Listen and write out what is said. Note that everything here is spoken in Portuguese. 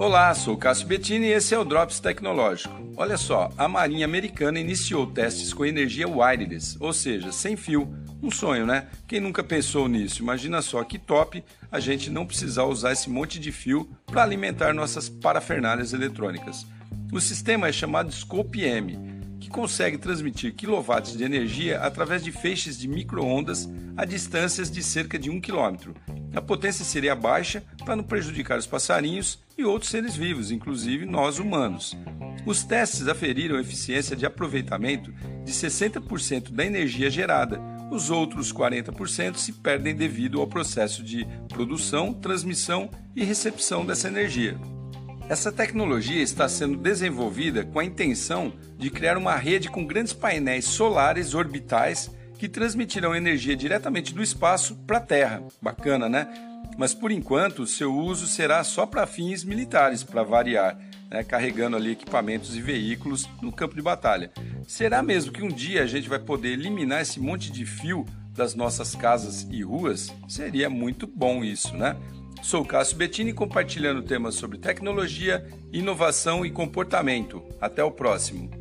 Olá, sou Cássio Bettini e esse é o Drops Tecnológico. Olha só, a Marinha Americana iniciou testes com energia wireless, ou seja, sem fio. Um sonho, né? Quem nunca pensou nisso? Imagina só que top a gente não precisar usar esse monte de fio para alimentar nossas parafernálias eletrônicas. O sistema é chamado Scope M que consegue transmitir quilowatts de energia através de feixes de microondas a distâncias de cerca de 1 km. A potência seria baixa para não prejudicar os passarinhos e outros seres vivos, inclusive nós humanos. Os testes aferiram eficiência de aproveitamento de 60% da energia gerada. Os outros 40% se perdem devido ao processo de produção, transmissão e recepção dessa energia. Essa tecnologia está sendo desenvolvida com a intenção de criar uma rede com grandes painéis solares orbitais que transmitirão energia diretamente do espaço para a Terra. Bacana, né? Mas por enquanto, seu uso será só para fins militares, para variar, né? carregando ali equipamentos e veículos no campo de batalha. Será mesmo que um dia a gente vai poder eliminar esse monte de fio das nossas casas e ruas? Seria muito bom isso, né? Sou Cássio Bettini compartilhando temas sobre tecnologia, inovação e comportamento. Até o próximo.